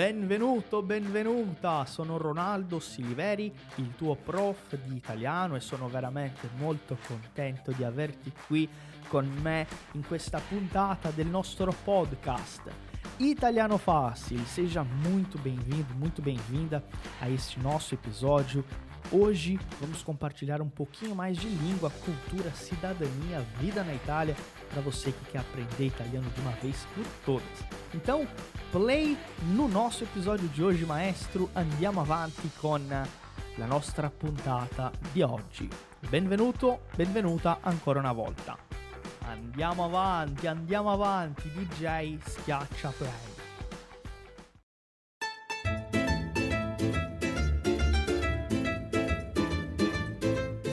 Benvenuto, benvenuta, sono Ronaldo Siliveri, il tuo prof di italiano e sono veramente molto contento di averti qui con me in questa puntata del nostro podcast. Italiano Fácil, seja muito bem-vindo, muito bem-vinda a este nosso episódio. Hoje vamos compartilhar um pouquinho mais de língua, cultura, cidadania, vida na Itália para você que quer aprender italiano de uma vez por todas. Então, play no nosso episódio de hoje, maestro. Andiamo avanti con la nostra puntata di oggi. Benvenuto, benvenuta ancora una volta. Andiamo avanti, andiamo avanti, DJ schiaccia play.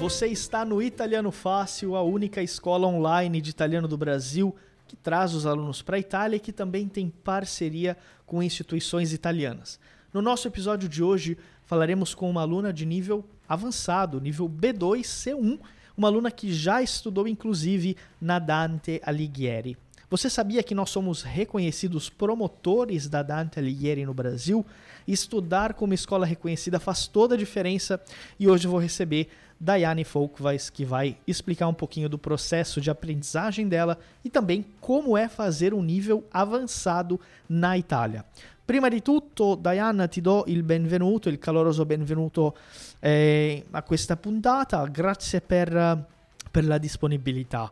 Você está no Italiano Fácil, a única escola online de italiano do Brasil que traz os alunos para a Itália e que também tem parceria com instituições italianas. No nosso episódio de hoje, falaremos com uma aluna de nível avançado, nível B2, C1, uma aluna que já estudou inclusive na Dante Alighieri. Você sabia que nós somos reconhecidos promotores da Dante Alighieri no Brasil? Estudar como escola reconhecida faz toda a diferença e hoje vou receber Daiane Folkvais, que vai explicar um pouquinho do processo de aprendizagem dela e também como é fazer um nível avançado na Itália. Prima di tutto, Diana, ti do il benvenuto, il caloroso benvenuto eh, a questa puntata. Grazie per, per la disponibilità.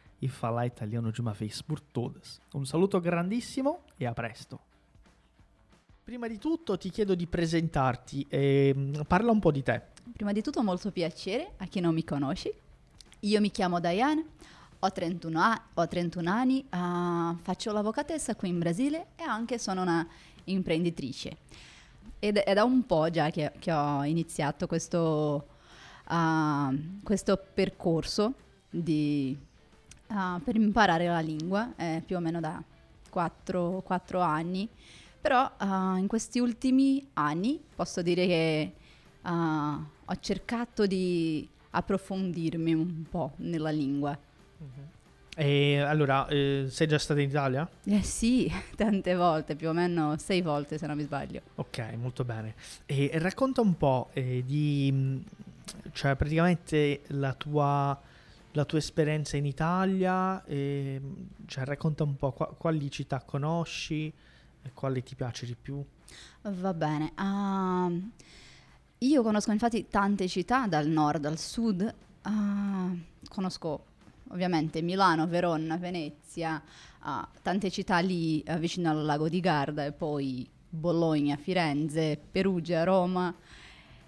e falar italiano de uma vez por todas. Un saluto grandissimo e a presto. Prima di tutto ti chiedo di presentarti, e parla un po' di te. Prima di tutto molto piacere a chi non mi conosce. Io mi chiamo Diane, ho 31, a- ho 31 anni, uh, faccio l'avvocatessa qui in Brasile e anche sono una imprenditrice. Ed è da un po' già che, che ho iniziato questo, uh, questo percorso di uh, per imparare la lingua, eh, più o meno da 4, 4 anni, però uh, in questi ultimi anni posso dire che uh, ho cercato di approfondirmi un po' nella lingua. Mm-hmm. E allora, eh, sei già stata in Italia? Eh sì, tante volte, più o meno sei volte se non mi sbaglio. Ok, molto bene. E racconta un po' eh, di, cioè praticamente la tua la tua esperienza in Italia, e, cioè racconta un po' qua, quali città conosci e quale ti piace di più. Va bene, uh, io conosco infatti tante città dal nord al sud, uh, conosco ovviamente Milano, Verona, Venezia, uh, tante città lì vicino al lago di Garda e poi Bologna, Firenze, Perugia, Roma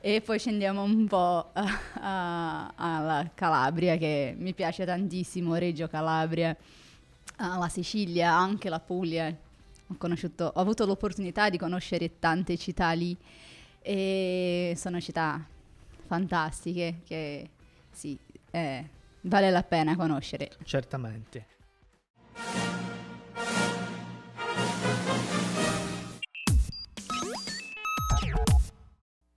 e poi scendiamo un po' alla Calabria che mi piace tantissimo, Reggio Calabria, la Sicilia, anche la Puglia. Ho, ho avuto l'opportunità di conoscere tante città lì e sono città fantastiche che sì, eh, vale la pena conoscere. Certamente.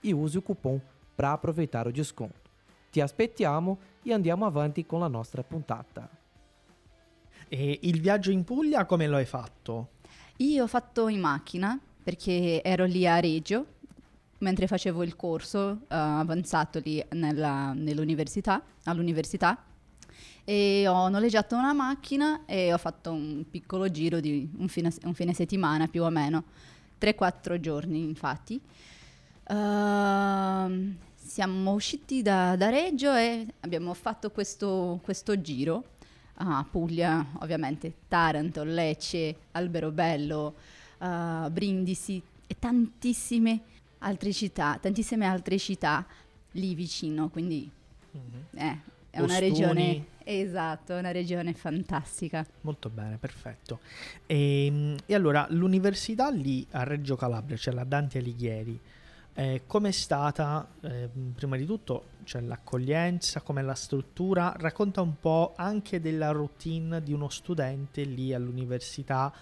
e use o cupom para aproveitar o desconto. Ti aspettiamo e andiamo avanti con la nostra puntata. E il viaggio in Puglia come lo hai fatto? Io ho fatto in macchina perché ero lì a Reggio mentre facevo il corso uh, avanzato lì nella, nell'università, all'università e ho noleggiato una macchina e ho fatto un piccolo giro di un fine, un fine settimana più o meno, 3-4 giorni infatti. Uh, siamo usciti da, da, Reggio e abbiamo fatto questo, questo giro a Puglia, ovviamente Taranto, Lecce, Alberobello, uh, Brindisi e tantissime altre città, tantissime altre città lì vicino, quindi mm-hmm. eh, è una regione esatto, è una regione fantastica. Molto bene, perfetto. E, ehm, e allora l'università lì a Reggio Calabria, cioè la Dante Alighieri, eh, com'è stata, eh, prima di tutto, cioè l'accoglienza, com'è la struttura? Racconta un po' anche della routine di uno studente lì all'università,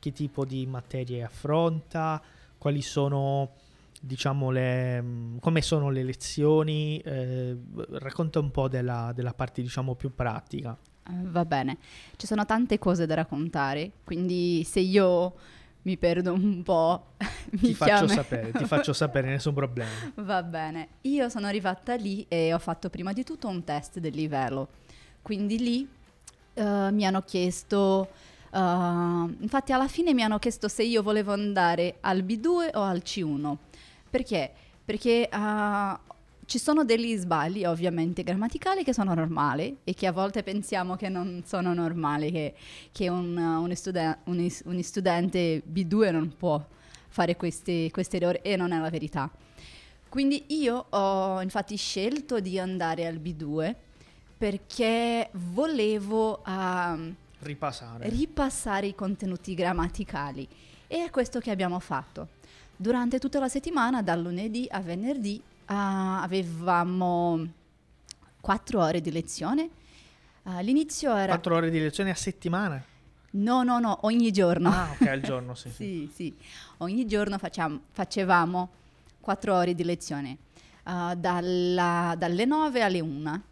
che tipo di materie affronta, quali sono diciamo le, come sono le lezioni, eh, racconta un po' della, della parte diciamo più pratica. Uh, va bene, ci sono tante cose da raccontare, quindi se io mi perdo un po'. ti faccio sapere, ti faccio sapere, nessun problema. Va bene, io sono arrivata lì e ho fatto prima di tutto un test del livello, quindi lì uh, mi hanno chiesto, uh, infatti alla fine mi hanno chiesto se io volevo andare al B2 o al C1. Perché? Perché uh, ci sono degli sbagli ovviamente grammaticali che sono normali e che a volte pensiamo che non sono normali, che, che un, un, studen- un, un, studente B2 non può fare questi, questi errori e non è la verità. Quindi io ho infatti scelto di andare al B2 perché volevo uh, ripassare. ripassare i contenuti grammaticali e è questo che abbiamo fatto. Durante tutta la settimana, dal lunedì a venerdì, avevamo quattro ore di lezione. Uh, l'inizio era... Quattro ore di lezione a settimana? No, no, no, ogni giorno. Ah, ok, al giorno, sì. sì, sì. Ogni giorno facciamo, facevamo quattro ore di lezione, uh, dalla, dalle 9 alle 1,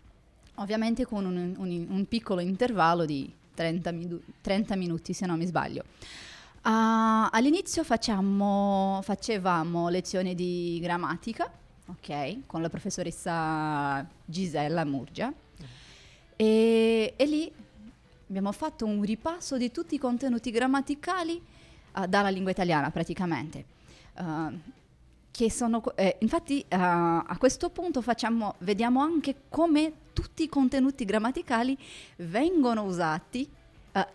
ovviamente con un, un, un piccolo intervallo di 30, minu- 30 minuti, se non mi sbaglio. Uh, all'inizio facciamo, facevamo lezioni di grammatica, ok, con la professoressa Gisella Murgia. Mm. E, e, lì abbiamo fatto un ripasso di tutti i contenuti grammaticali uh, dalla lingua italiana praticamente. Uh, che sono, eh, infatti a questo punto facciamo, vediamo anche come tutti i contenuti grammaticali vengono usati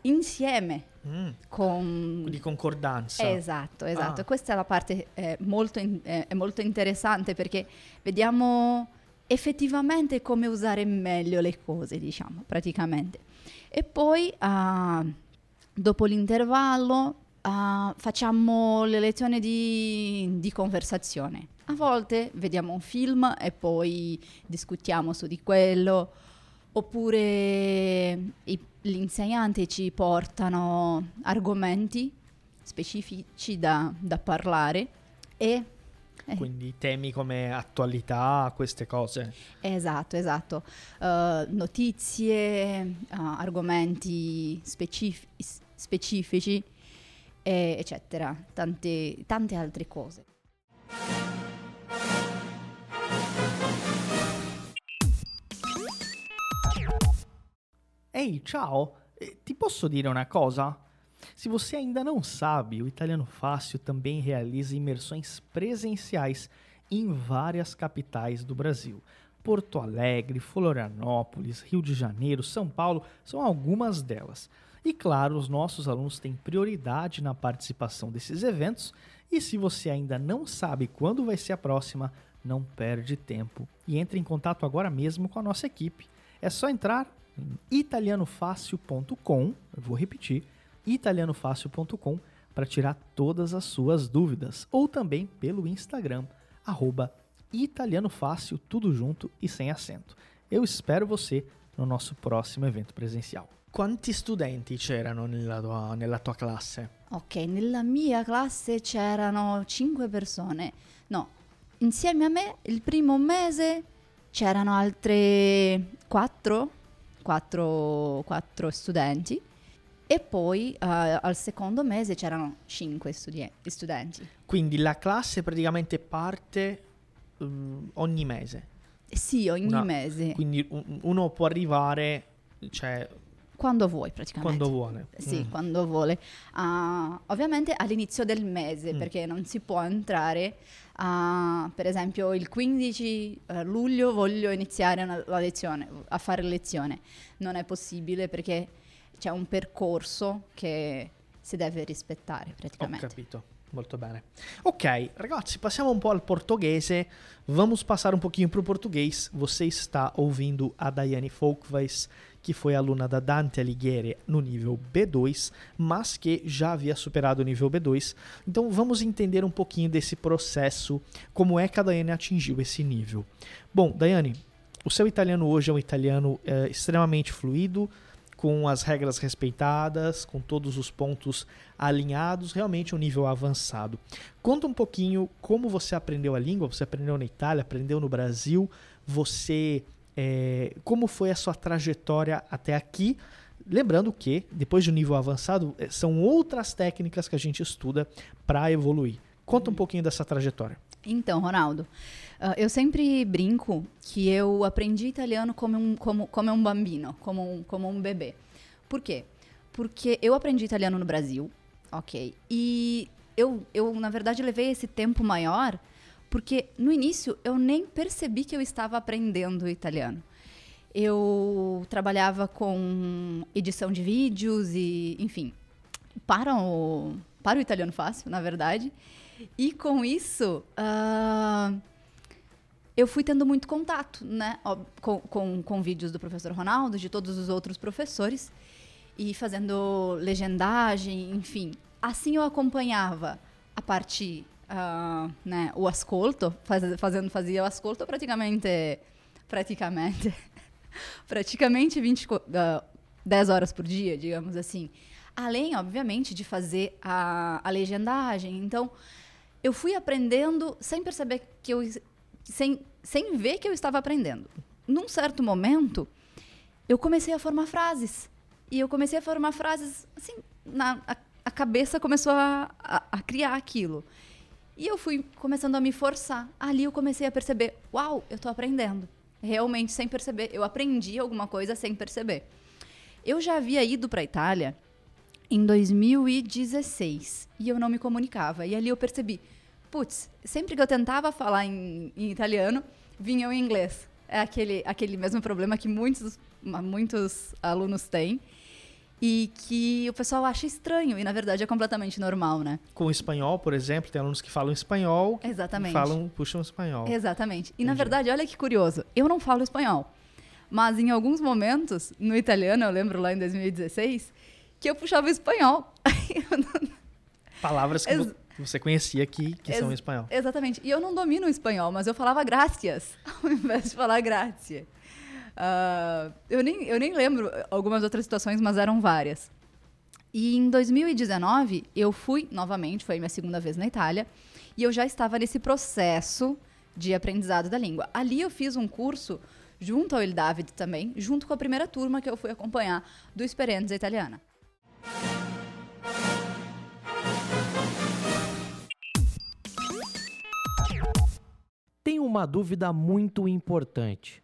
insieme Mm. Con... Di concordanza. Esatto, esatto. Ah. Questa è la parte eh, molto, in, eh, molto interessante perché vediamo effettivamente come usare meglio le cose, diciamo, praticamente. E poi, uh, dopo l'intervallo, uh, facciamo le lezioni di, di, conversazione. A volte vediamo un film e poi discutiamo su di quello, oppure i gli insegnanti ci portano argomenti specifici da, da parlare e eh. quindi temi come attualità, queste cose. Esatto, esatto. Uh, notizie, uh, argomenti specif- specifici, eh, eccetera, tante, tante altre cose. Ehi, ciao, ti posso dire una cosa? Se você ainda não sabe, o Italiano Fácil também realiza imersões presenciais em várias capitais do Brasil. Porto Alegre, Florianópolis, Rio de Janeiro, São Paulo são algumas delas. E claro, os nossos alunos têm prioridade na participação desses eventos. E se você ainda não sabe quando vai ser a próxima, não perde tempo e entre em contato agora mesmo com a nossa equipe. É só entrar italianofácil.com, eu vou repetir, italianofácil.com para tirar todas as suas dúvidas, ou também pelo Instagram, arroba italianofácil, tudo junto e sem acento. Eu espero você no nosso próximo evento presencial. Quanti studenti c'erano nella tua, nella tua classe? Ok, nella mia classe c'erano 5 persone. No, insieme a me il primo mese c'erano altre 4, 4, 4 studenti e poi uh, al secondo mese c'erano 5 studi- studenti. Quindi la classe praticamente parte uh, ogni mese. Sì, ogni Una- mese. Quindi un- uno può arrivare, cioè, Quando vuoi praticamente. quando vuole. Sì, Mm. quando vuole. Ah, ovviamente all'inizio del mese, Mm. perché non si può entrare, ah, per esempio il 15 eh, luglio voglio iniziare una- la lezione, a fare lezione. Non è possibile perché c'è un percorso che si deve rispettare Ho praticamente. capito. Molto bene. Ok, ragazzi, passiamo um pouco ao português. Vamos passar um pouquinho para o português. Você está ouvindo a Daiane Folkweis, que foi aluna da Dante Alighieri no nível B2, mas que já havia superado o nível B2. Então vamos entender um pouquinho desse processo, como é que a Daiane atingiu esse nível. Bom, Daiane, o seu italiano hoje é um italiano eh, extremamente fluido, com as regras respeitadas, com todos os pontos alinhados, realmente um nível avançado. Conta um pouquinho como você aprendeu a língua, você aprendeu na Itália, aprendeu no Brasil, você é, como foi a sua trajetória até aqui? Lembrando que depois de um nível avançado eh, são outras técnicas que a gente estuda para evoluir. Conta um pouquinho dessa trajetória. Então, Ronaldo, ah, eu sempre brinco que eu aprendi italiano como um, como, como um bambino, como um, como um bebê. Por quê? Porque eu aprendi italiano no Brasil, ok? E eu, eu, na verdade, levei esse tempo maior porque no início eu nem percebi que eu estava aprendendo italiano. Eu trabalhava com edição de vídeos e, enfim, para o, para o italiano fácil, na verdade. E com isso, ah, eu fui tendo muito contato, né? Com, com, com vídeos do professor Ronaldo, de todos os outros professores, e fazendo legendagem, enfim. Assim eu acompanhava a parte, ah, né? O ascolto, faz, fazendo, fazia o ascolto praticamente, praticamente, praticamente 20, co- ah, 10 horas por dia, digamos assim. Além, obviamente, de fazer a, a legendagem. Então, eu fui aprendendo sem perceber que eu. Sem, sem ver que eu estava aprendendo. Num certo momento, eu comecei a formar frases. E eu comecei a formar frases, assim, na, a, a cabeça começou a, a, a criar aquilo. E eu fui começando a me forçar. Ali eu comecei a perceber: uau, eu estou aprendendo. Realmente, sem perceber. Eu aprendi alguma coisa sem perceber. Eu já havia ido para a Itália em 2016 e eu não me comunicava. E ali eu percebi, putz, sempre que eu tentava falar em, em italiano, vinha o inglês. É aquele, aquele mesmo problema que muitos, muitos alunos têm e que o pessoal acha estranho e na verdade é completamente normal, né? Com o espanhol, por exemplo, tem alunos que falam espanhol, que Exatamente. falam, puxam espanhol. Exatamente. E na Entendi. verdade, olha que curioso, eu não falo espanhol. Mas em alguns momentos, no italiano, eu lembro lá em 2016, que eu puxava espanhol. Palavras que Ex- você conhecia aqui, que são em Ex- espanhol. Exatamente. E eu não domino o espanhol, mas eu falava gracias ao invés de falar grazie. Ah, eu, nem, eu nem lembro algumas outras situações, mas eram várias. E em 2019, eu fui novamente, foi minha segunda vez na Itália, e eu já estava nesse processo de aprendizado da língua. Ali eu fiz um curso junto ao Il David também, junto com a primeira turma que eu fui acompanhar do Esperanza Italiana. Tem uma dúvida muito importante.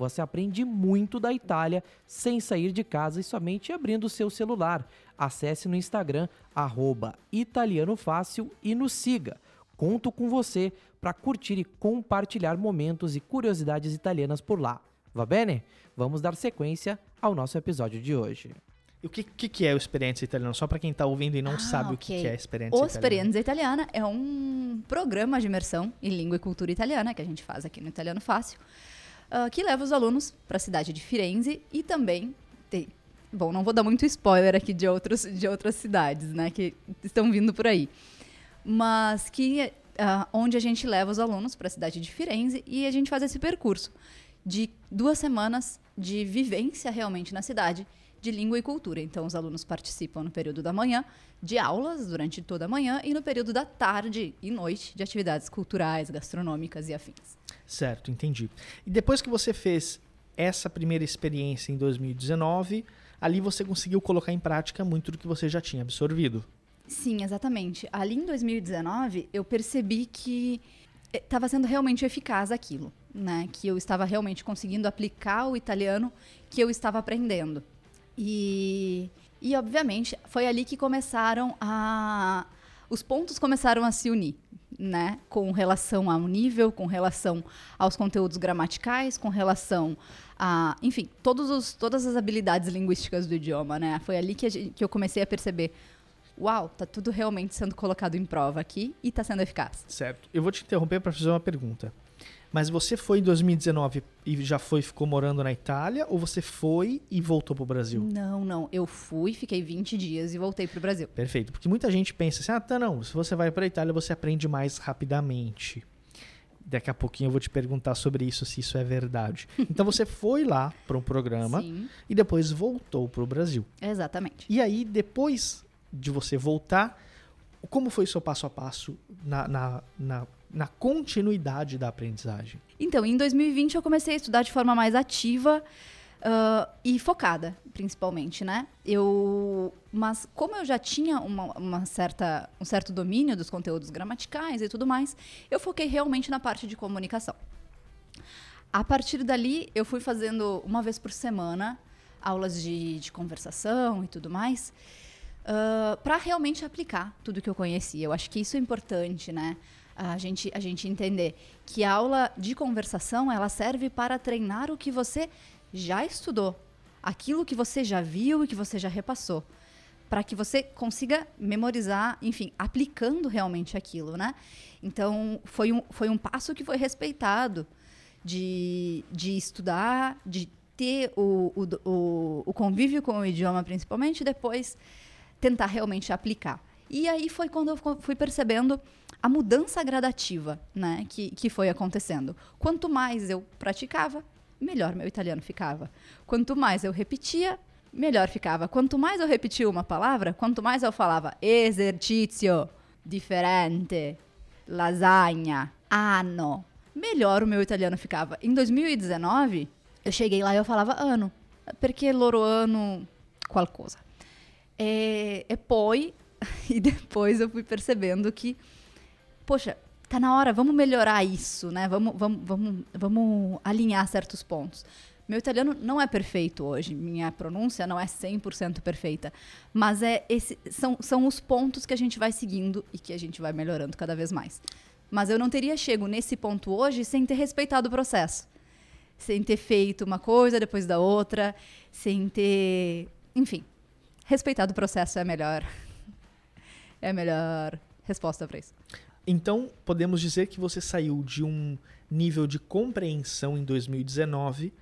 Você aprende muito da Itália sem sair de casa e somente abrindo o seu celular. Acesse no Instagram, arroba Italiano Fácil e nos siga. Conto com você para curtir e compartilhar momentos e curiosidades italianas por lá. Va bene? Vamos dar sequência ao nosso episódio de hoje. E o que, que, que é o Experiência Italiana? Só para quem está ouvindo e não Ah, sabe o que, que é a Experiência O Italiana. Experienza Italiana é um programa de imersão em língua e cultura italiana que a gente faz aqui no Italiano Fácil, ah, que leva os alunos para a cidade de Firenze e também tem. Bom, não vou dar muito spoiler aqui de, outros, de outras cidades, né, que estão vindo por aí. Mas que ah, onde a gente leva os alunos para a cidade de Firenze e a gente faz esse percurso de duas semanas de vivência realmente na cidade de língua e cultura. Então, os alunos participam no período da manhã de aulas durante toda a manhã e no período da tarde e noite de atividades culturais, gastronômicas e afins. Certo, entendi. E depois que você fez essa primeira experiência em 2019, ali você conseguiu colocar em prática muito do que você já tinha absorvido. Sim, exatamente. Ali em 2019, eu percebi que estava sendo realmente eficaz aquilo, né? Que eu estava realmente conseguindo aplicar o italiano que eu estava aprendendo. E, e obviamente, foi ali que começaram a. Os pontos começaram a se unir, né? Com relação ao nível, com relação aos conteúdos gramaticais, com relação a. Enfim, todos os, todas as habilidades linguísticas do idioma, né? Foi ali que, gente- que eu comecei a perceber uau, tá tudo realmente sendo colocado em prova aqui e tá sendo eficaz. Certo. Eu vou te interromper para fazer uma pergunta. Mas você foi em 2019 e já foi ficou morando na Itália ou você foi e voltou pro Brasil? Não, não. Eu fui, fiquei 20 dias e voltei pro Brasil. Perfeito. Porque muita gente pensa assim: "Ah, tá não, se você vai para Itália, você aprende mais rapidamente". Daqui a pouquinho eu vou te perguntar sobre isso, se isso é verdade. Então você foi lá para um programa Sim, e depois voltou pro Brasil. exatamente. E aí, depois de você voltar, como foi seu passo a passo na, na, na, na continuidade da aprendizagem? Então, em 2020 eu comecei a estudar de forma mais ativa ah, e focada, principalmente, né? Eu, mas como eu já tinha uma, uma certa, um certo domínio dos conteúdos gramaticais e tudo mais, eu foquei realmente na parte de comunicação. A partir dali, eu fui fazendo uma vez por semana aulas de, de conversação e tudo mais, para realmente aplicar tudo que eu conhecia. Eu acho que isso é importante, né? A gente, a gente entender que a aula de conversação ela serve para treinar o que você já estudou, aquilo que você já viu e que você já repassou, para que você consiga memorizar, enfim, aplicando realmente aquilo, né? Então, foi um, foi um passo que foi respeitado de, de estudar, de ter o, o, o, o convívio com o idioma, principalmente, e depois tentar realmente aplicar. E aí foi quando eu fui percebendo a mudança gradativa né, que, que foi acontecendo. Quanto mais eu praticava, melhor meu italiano ficava. Quanto mais eu repetia, melhor ficava. Quanto mais eu repetia uma palavra, quanto mais eu falava exercício, diferente, lasagna, ano, melhor o meu italiano ficava. Em 2019, eu cheguei lá e eu falava ano, perché loro hanno qualcosa. E, e poi, e depois eu fui percebendo que, poxa, tá na hora, vamos melhorar isso, né? Vamos, vamos, vamos, vamos alinhar certos pontos. Meu italiano não é perfeito hoje, minha pronúncia não é 100% perfeita, mas é esse, são, são os pontos que a gente vai seguindo e que a gente vai melhorando cada vez mais. Mas eu não teria chego nesse ponto hoje sem ter respeitado o processo. Sem ter feito uma coisa depois da outra, sem ter. Enfim, respeitado o processo é a melhor. É a melhor resposta para isso. Então, podemos dizer que você saiu de um nível de compreensão em 2019,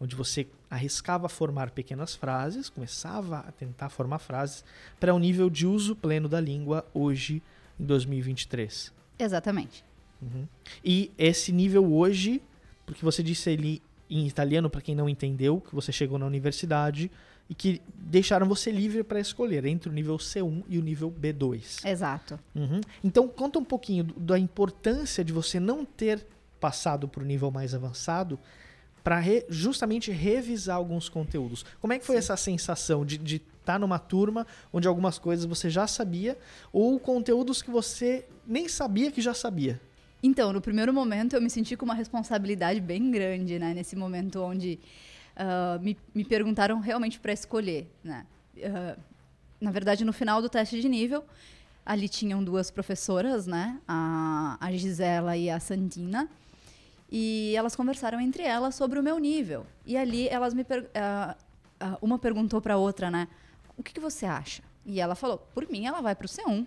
onde você arriscava formar pequenas frases, começava a tentar formar frases, para um nível de uso pleno da língua hoje, em 2023. Exatamente. Uhum. E esse nível hoje, porque você disse ali em italiano, para quem não entendeu, que você chegou na universidade e que deixaram você livre para escolher entre o nível C1 e o nível B2. Exato. Uhum. Então, conta um pouquinho da importância de você não ter passado para o nível mais avançado para re, justamente revisar alguns conteúdos. Como é que foi Sim. essa sensação de estar tá numa turma onde algumas coisas você já sabia ou conteúdos que você nem sabia que já sabia? Então, no primeiro momento eu me senti com uma responsabilidade bem grande, né? Nesse momento onde uh, me, me perguntaram realmente para escolher, né? Uh, na verdade, no final do teste de nível, ali tinham duas professoras, né? A, a Gisela e a Santina. E elas conversaram entre elas sobre o meu nível. E ali elas me per... uh, uma perguntou para outra, né? O que, que, você acha? E ela falou: por mim, ela vai para o C1.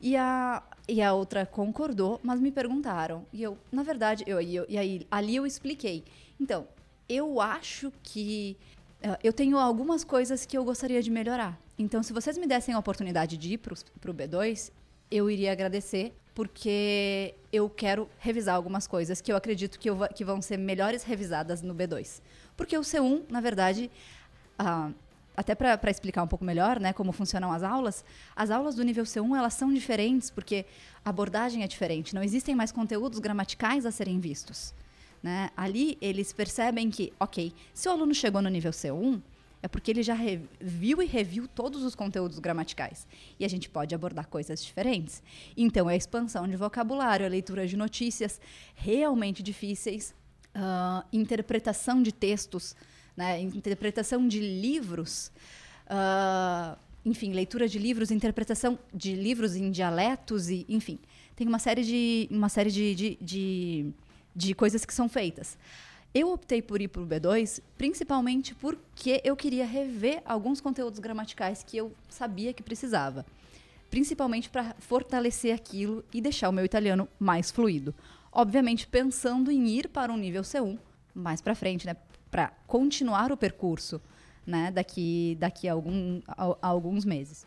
E a, e a outra concordou, mas me perguntaram. E eu, na verdade, eu, eu, e aí ali eu expliquei. Então, eu acho que uh, eu tenho algumas coisas que eu gostaria de melhorar. Então, se vocês me dessem a oportunidade de ir para o B2, eu iria agradecer, porque eu quero revisar algumas coisas que eu acredito que, eu, que vão ser melhores revisadas no B2. Porque o C1, na verdade, uh, até para explicar um pouco melhor né, como funcionam as aulas, as aulas do nível C1 elas são diferentes porque a abordagem é diferente. Não existem mais conteúdos gramaticais a serem vistos. Né? Ali eles percebem que, ok, se o aluno chegou no nível C1, é porque ele já viu e reviu todos os conteúdos gramaticais. E a gente pode abordar coisas diferentes. Então, é a expansão de vocabulário, a leitura de notícias realmente difíceis, uh, interpretação de textos, né, interpretação de livros. Uh, enfim, leitura de livros, interpretação de livros em dialetos e, enfim, tem uma série de uma série de, de, de, de coisas que são feitas. Eu optei por ir para o B2 principalmente porque eu queria rever alguns conteúdos gramaticais que eu sabia que precisava. Principalmente para fortalecer aquilo e deixar o meu italiano mais fluido. Obviamente pensando em ir para um nível C1 mais para frente, né? Para continuar o percurso, né? Daqui, daqui a, algum, a, a alguns meses.